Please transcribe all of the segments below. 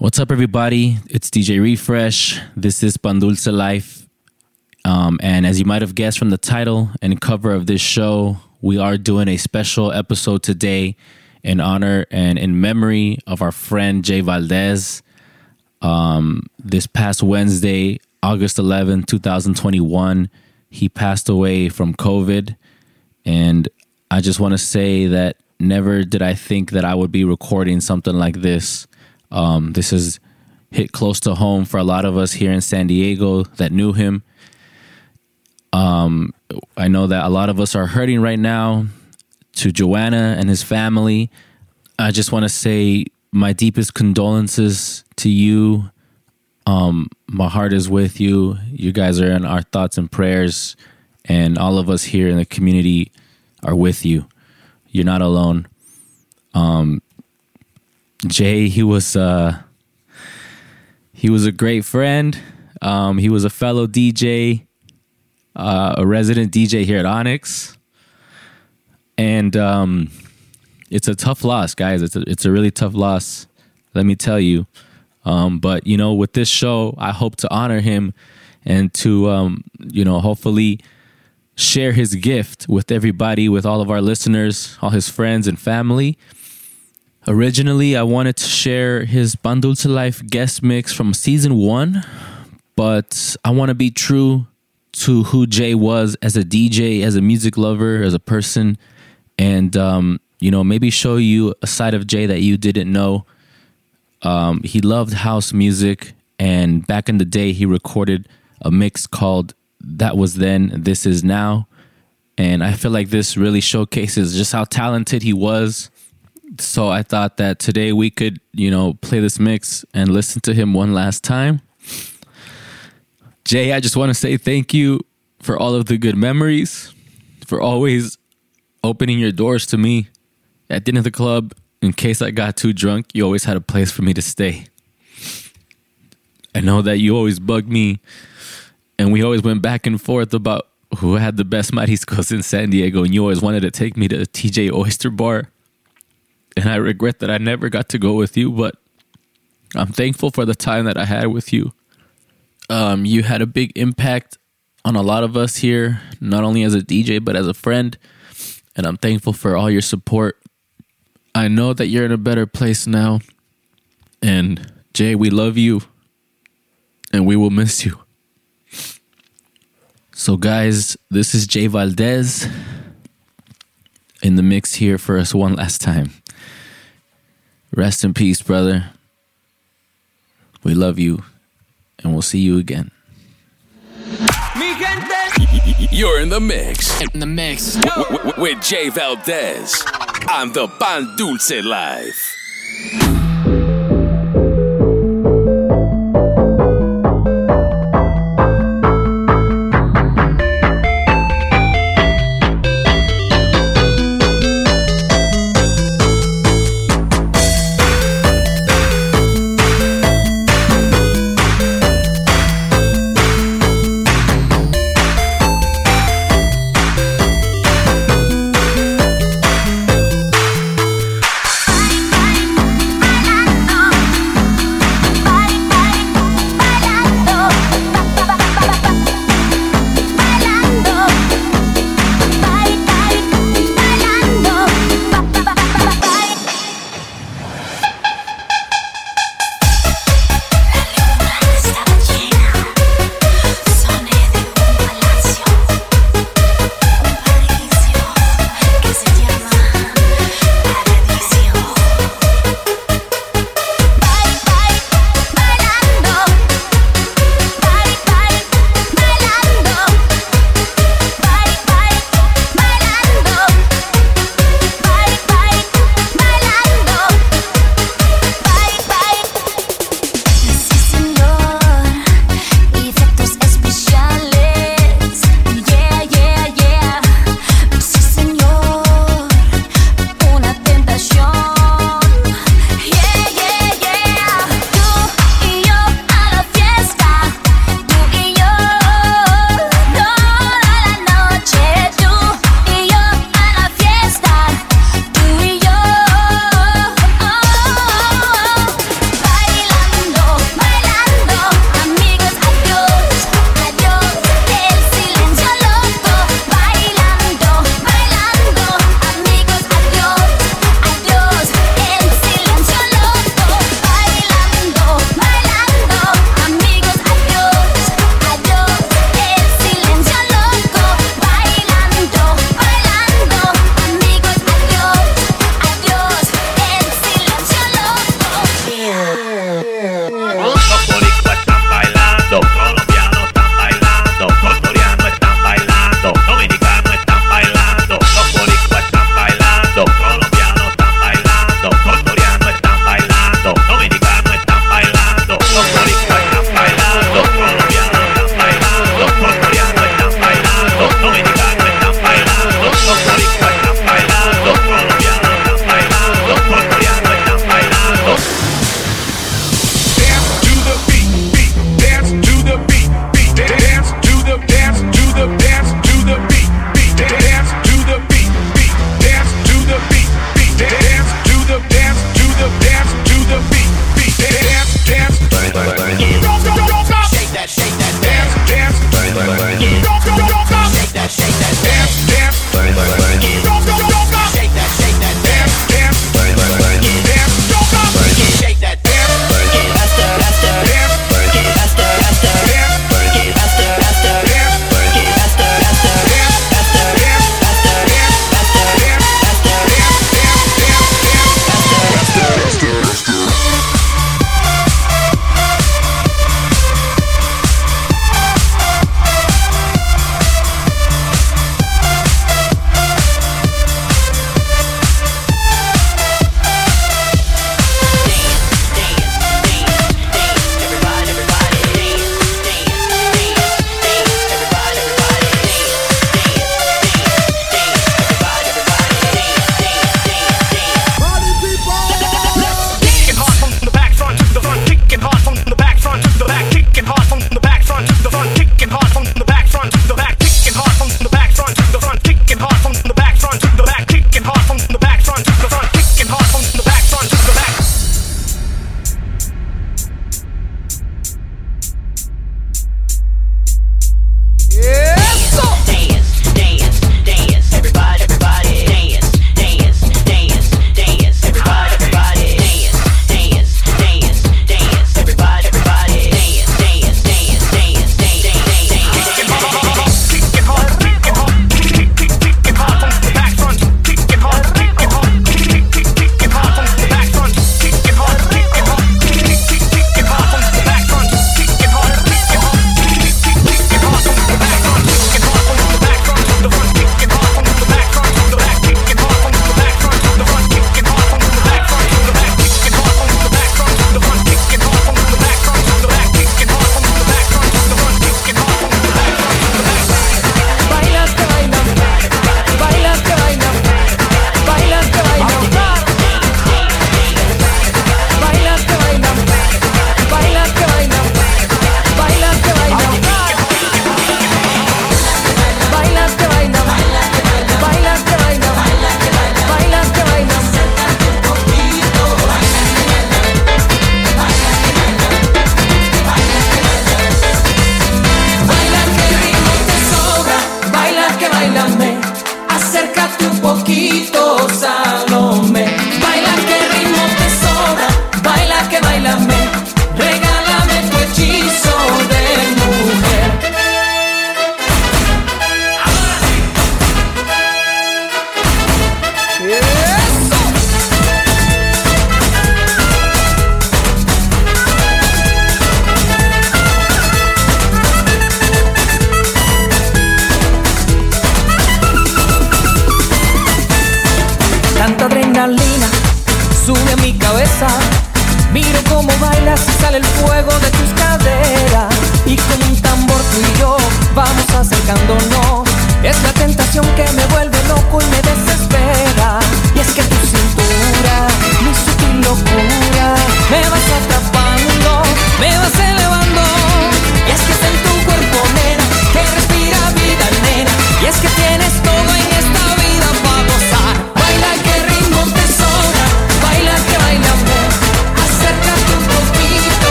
What's up, everybody? It's DJ Refresh. This is Pan Dulce Life. Um, and as you might have guessed from the title and cover of this show, we are doing a special episode today in honor and in memory of our friend Jay Valdez. Um, this past Wednesday, August 11, 2021, he passed away from COVID. And I just want to say that never did I think that I would be recording something like this um, this has hit close to home for a lot of us here in San Diego that knew him. Um, I know that a lot of us are hurting right now. To Joanna and his family, I just want to say my deepest condolences to you. Um, my heart is with you. You guys are in our thoughts and prayers, and all of us here in the community are with you. You're not alone. Um, Jay, he was uh, he was a great friend. Um, he was a fellow DJ, uh, a resident DJ here at Onyx, and um, it's a tough loss, guys. It's a, it's a really tough loss. Let me tell you. Um, but you know, with this show, I hope to honor him and to um, you know, hopefully share his gift with everybody, with all of our listeners, all his friends and family. Originally, I wanted to share his Pan Dulce Life guest mix from season one, but I want to be true to who Jay was as a DJ, as a music lover, as a person, and um, you know maybe show you a side of Jay that you didn't know. Um, he loved house music, and back in the day, he recorded a mix called "That Was Then, This Is Now," and I feel like this really showcases just how talented he was so I thought that today we could, you know, play this mix and listen to him one last time. Jay, I just want to say thank you for all of the good memories, for always opening your doors to me at dinner the club. In case I got too drunk, you always had a place for me to stay. I know that you always bugged me, and we always went back and forth about who had the best mariscos in San Diego, and you always wanted to take me to TJ Oyster Bar and I regret that I never got to go with you, but I'm thankful for the time that I had with you. Um, you had a big impact on a lot of us here, not only as a DJ, but as a friend. And I'm thankful for all your support. I know that you're in a better place now. And Jay, we love you. And we will miss you. So, guys, this is Jay Valdez in the mix here for us one last time. Rest in peace, brother. We love you, and we'll see you again. You're in the mix. In the mix. with Jay Valdez on the Pan Dulce Life.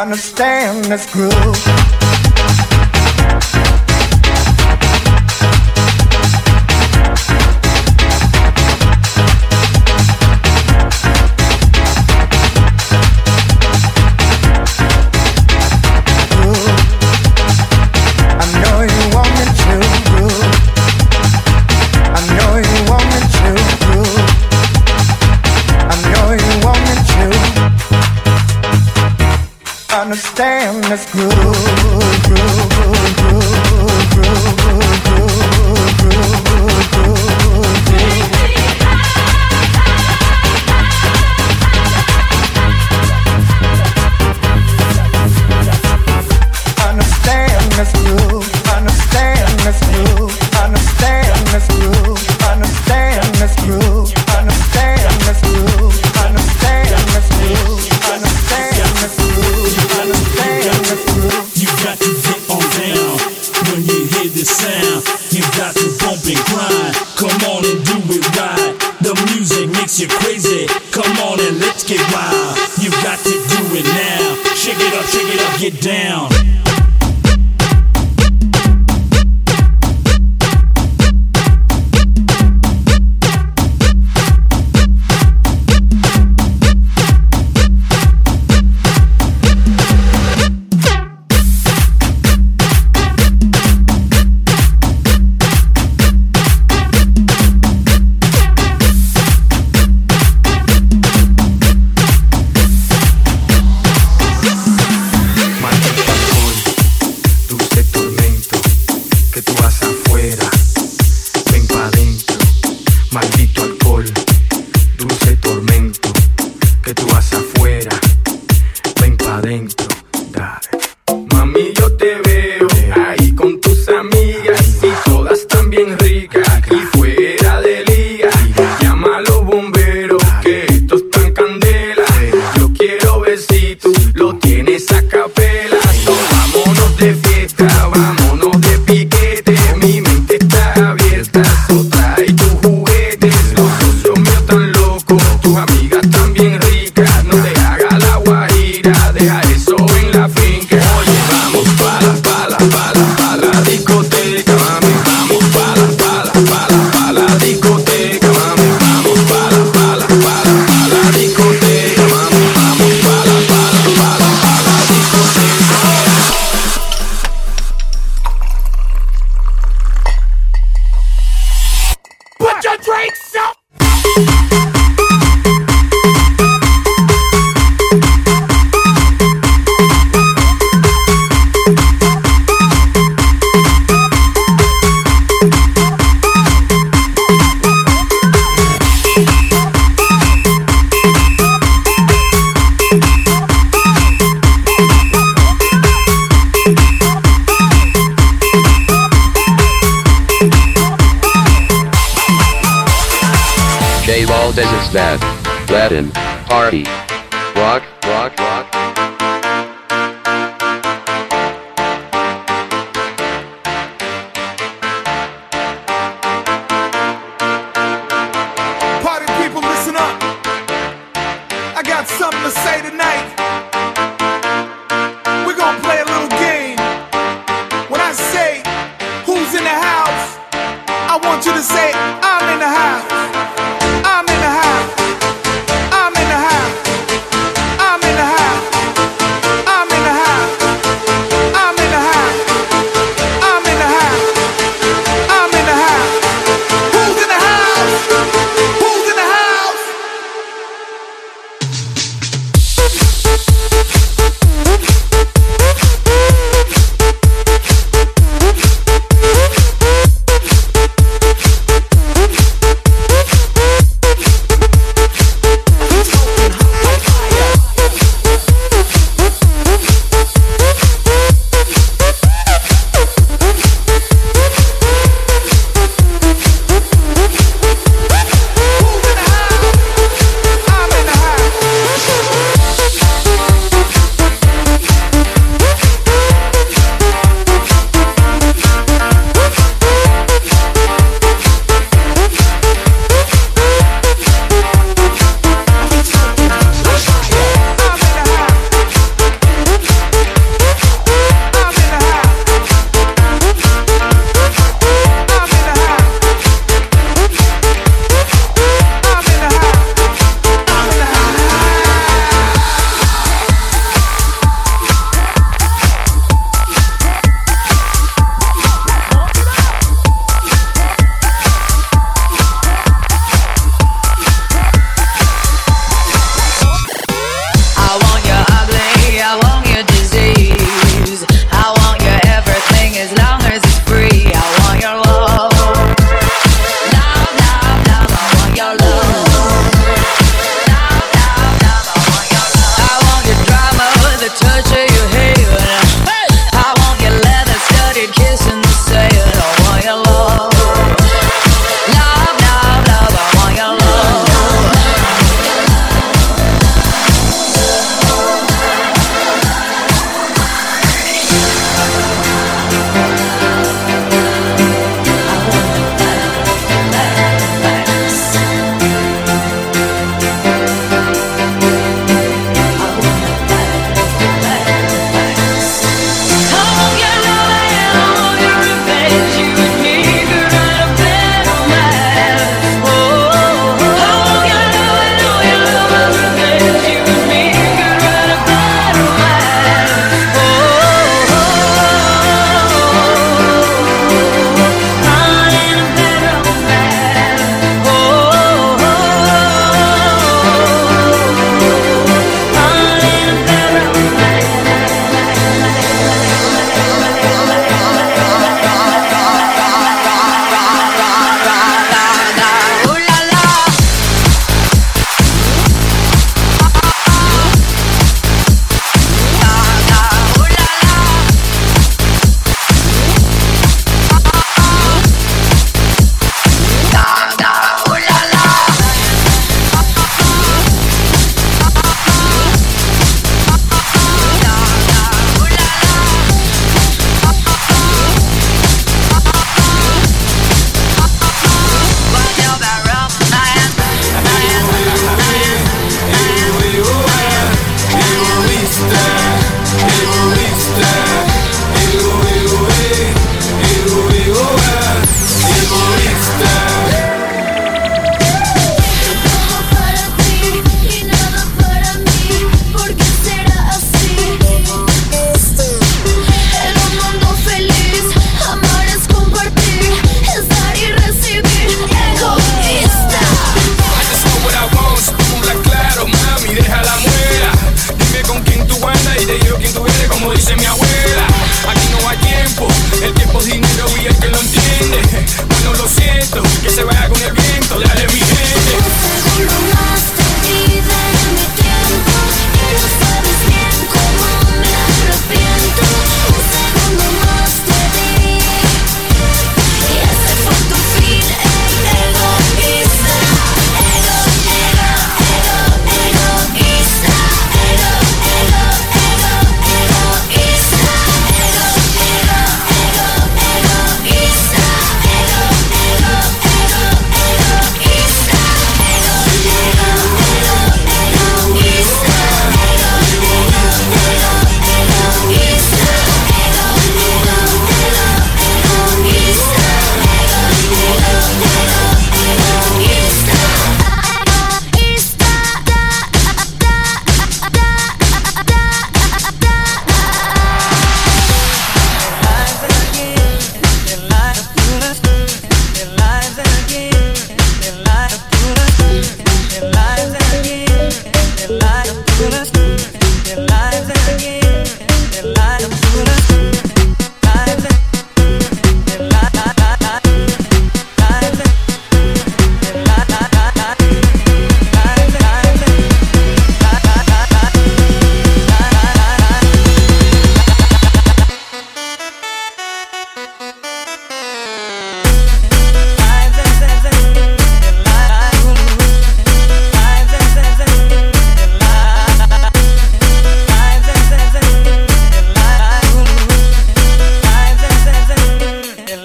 Understand this groove. Party.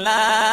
Allah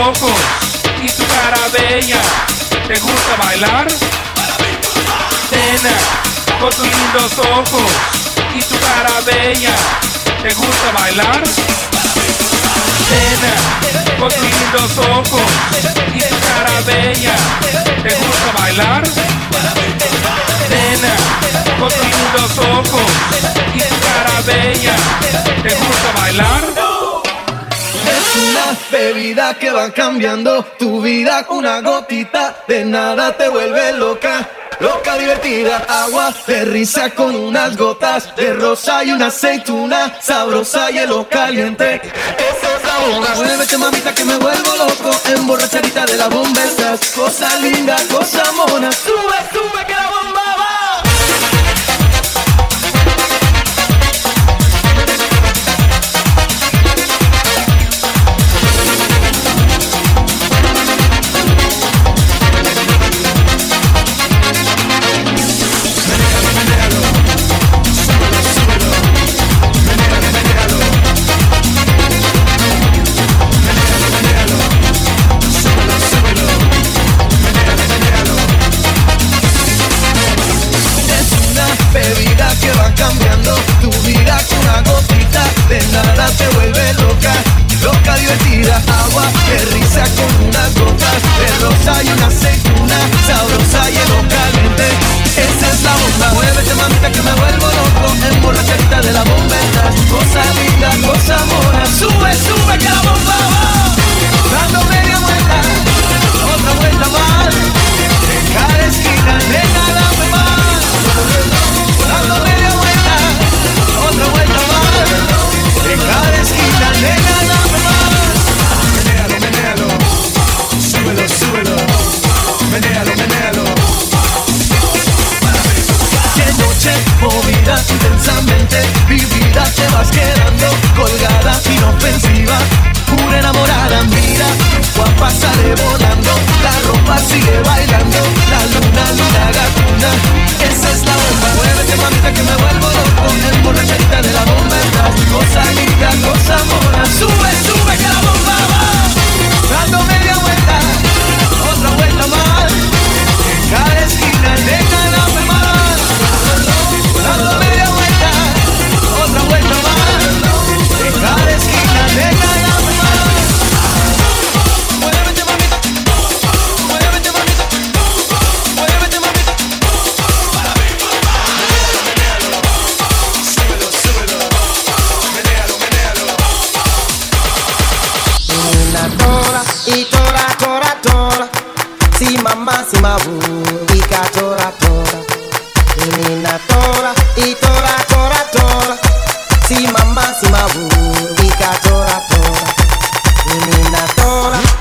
ojos y tu cara bella. ¿Te gusta bailar? Nena, con tus lindos ojos y tu cara bella. ¿Te gusta bailar? Nena, con tus lindos ojos y tu cara bella. ¿Te gusta bailar? Nena, con tus lindos ojos y tu cara bella. ¿Te gusta bailar? Es una bebida que va cambiando tu vida. Una gotita de nada te vuelve loca. Loca divertida, agua de risa con unas gotas de rosa y una aceituna, sabrosa y hielo caliente. Eso es la bomba. Muévete mamita que me vuelvo loco, emborrachadita de la bomba estás. Cosa linda, cosa mona. Sube, sube que la bomba.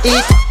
eat.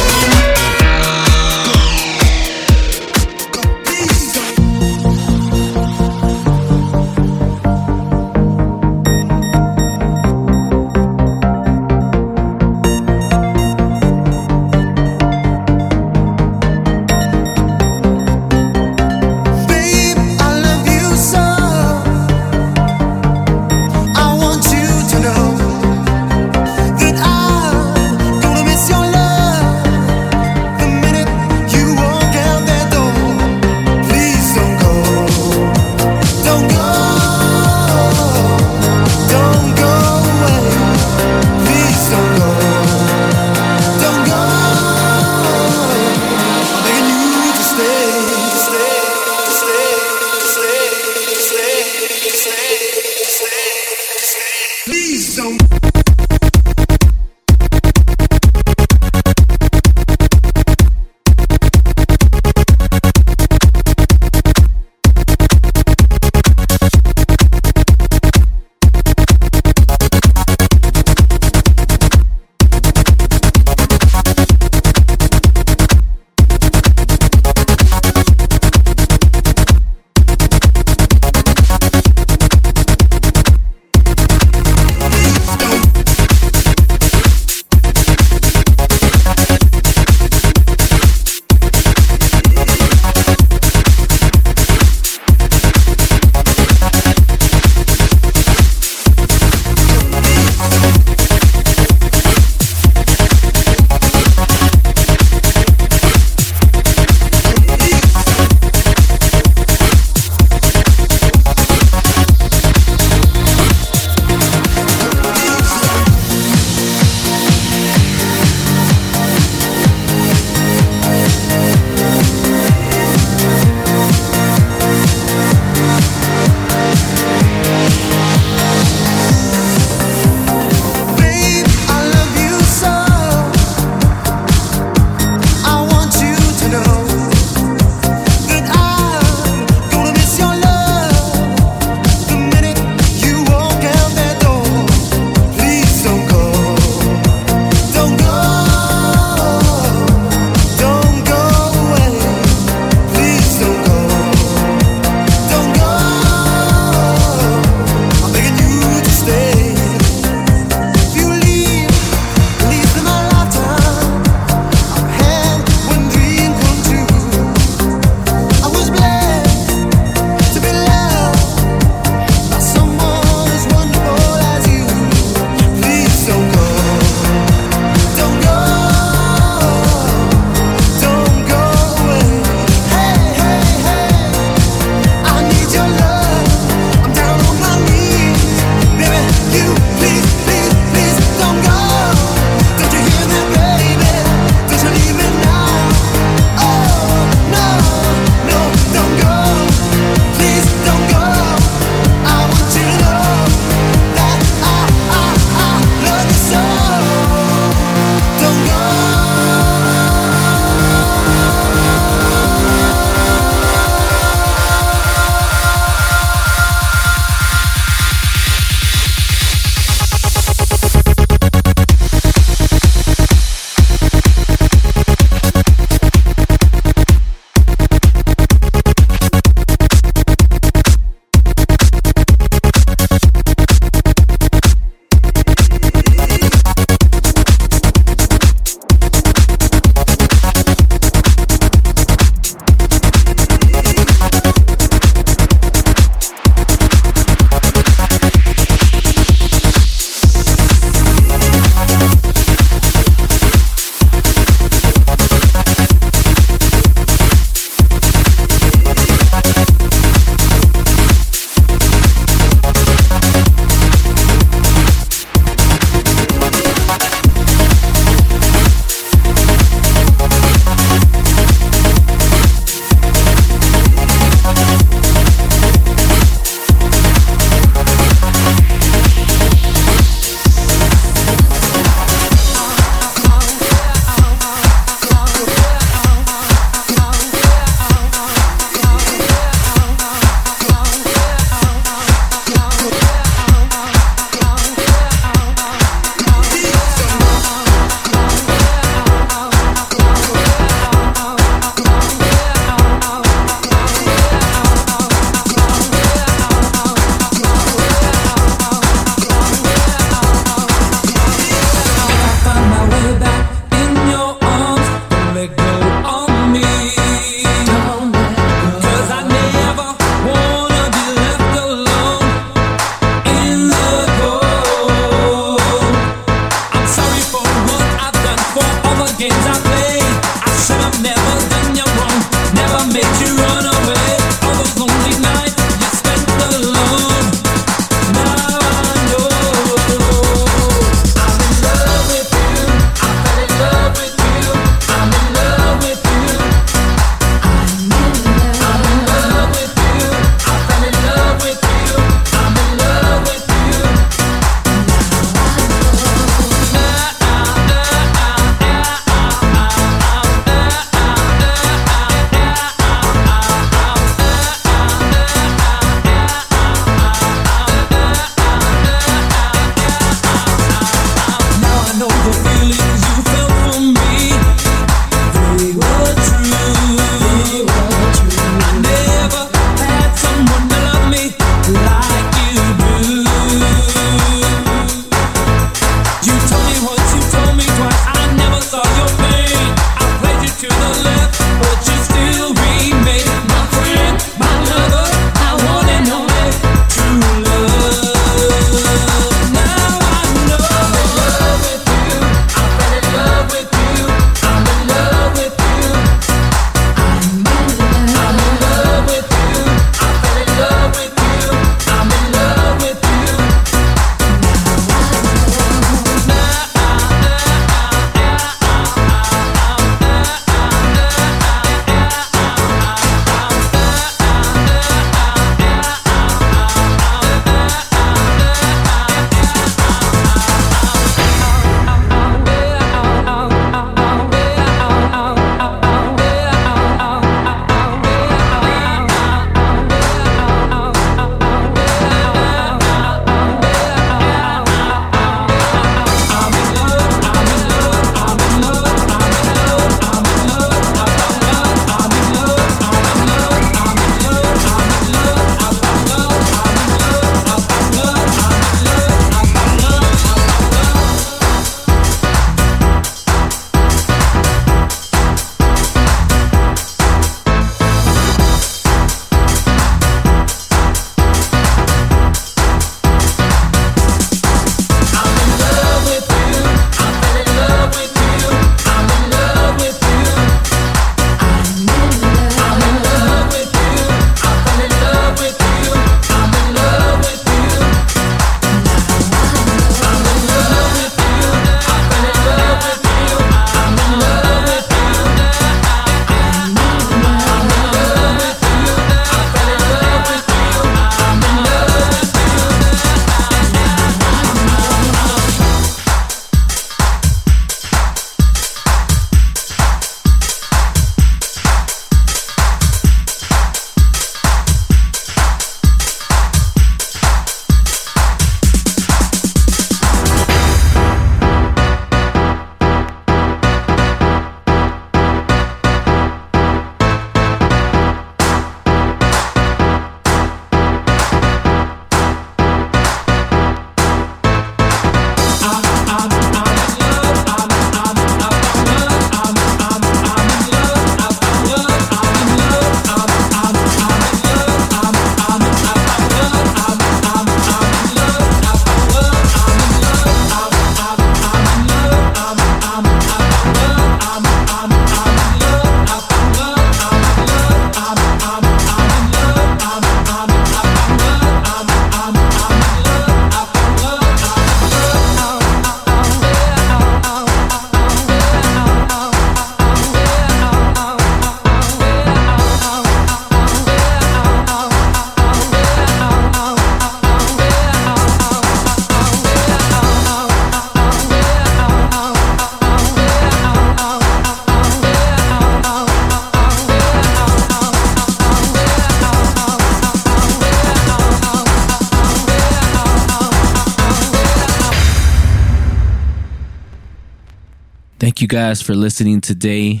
Guys for listening today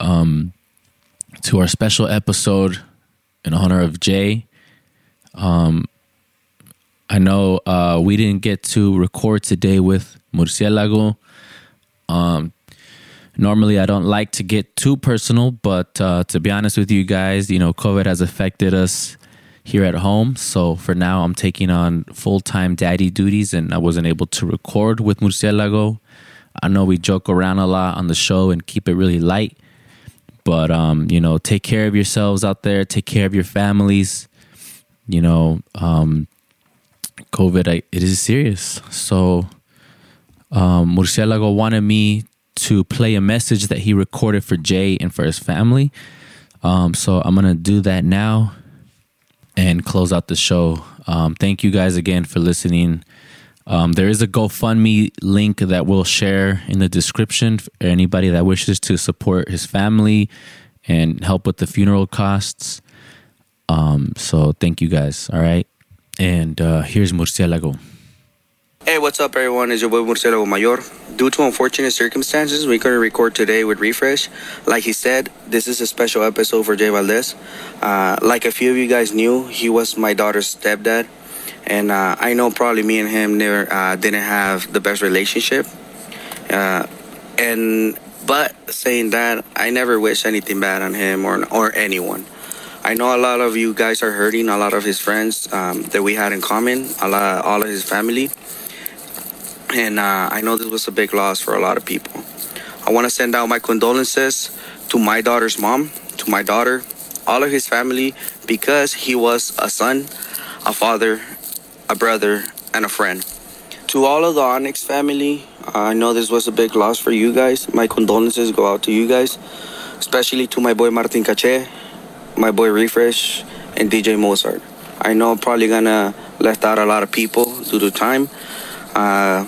um, to our special episode in honor of Jay. Um, I know uh, we didn't get to record today with Murcielago. Um, normally, I don't like to get too personal, but uh, to be honest with you guys, you know, COVID has affected us here at home. So for now, I'm taking on full time daddy duties, and I wasn't able to record with Murcielago. I know we joke around a lot on the show and keep it really light, but um, you know, take care of yourselves out there. Take care of your families. You know, um, COVID, I, it is serious. So, um, Murcielago wanted me to play a message that he recorded for Jay and for his family. Um, so I'm gonna do that now and close out the show. Um, thank you guys again for listening. Um, there is a GoFundMe link that we'll share in the description for anybody that wishes to support his family and help with the funeral costs. Um, so thank you guys. All right. And uh, here's Murcielago. Hey, what's up, everyone? It's your boy Murcielago Mayor. Due to unfortunate circumstances, we couldn't record today with Refresh. Like he said, this is a special episode for Jay Valdez. Uh, like a few of you guys knew, he was my daughter's stepdad. And uh, I know probably me and him never uh, didn't have the best relationship. Uh, and but saying that, I never wish anything bad on him or or anyone. I know a lot of you guys are hurting. A lot of his friends um, that we had in common, a lot, all of his family, and uh, I know this was a big loss for a lot of people. I want to send out my condolences to my daughter's mom, to my daughter, all of his family, because he was a son, a father, a brother, and a friend. To all of the Onyx family, I know this was a big loss for you guys. My condolences go out to you guys, especially to my boy Martin Cache, my boy Refresh, and DJ Mozart. I know I'm probably gonna left out a lot of people due to time. Uh,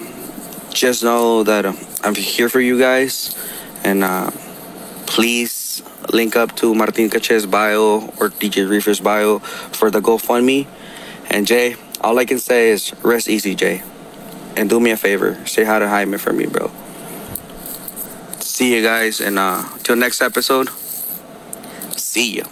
just know that I'm here for you guys, and uh, please link up to Martin Cache's bio or DJ Reefer's bio for the GoFundMe. And Jay, all I can say is rest easy, Jay. And do me a favor, say hi to Jaime for me, bro. See you guys, and uh, till next episode, see ya.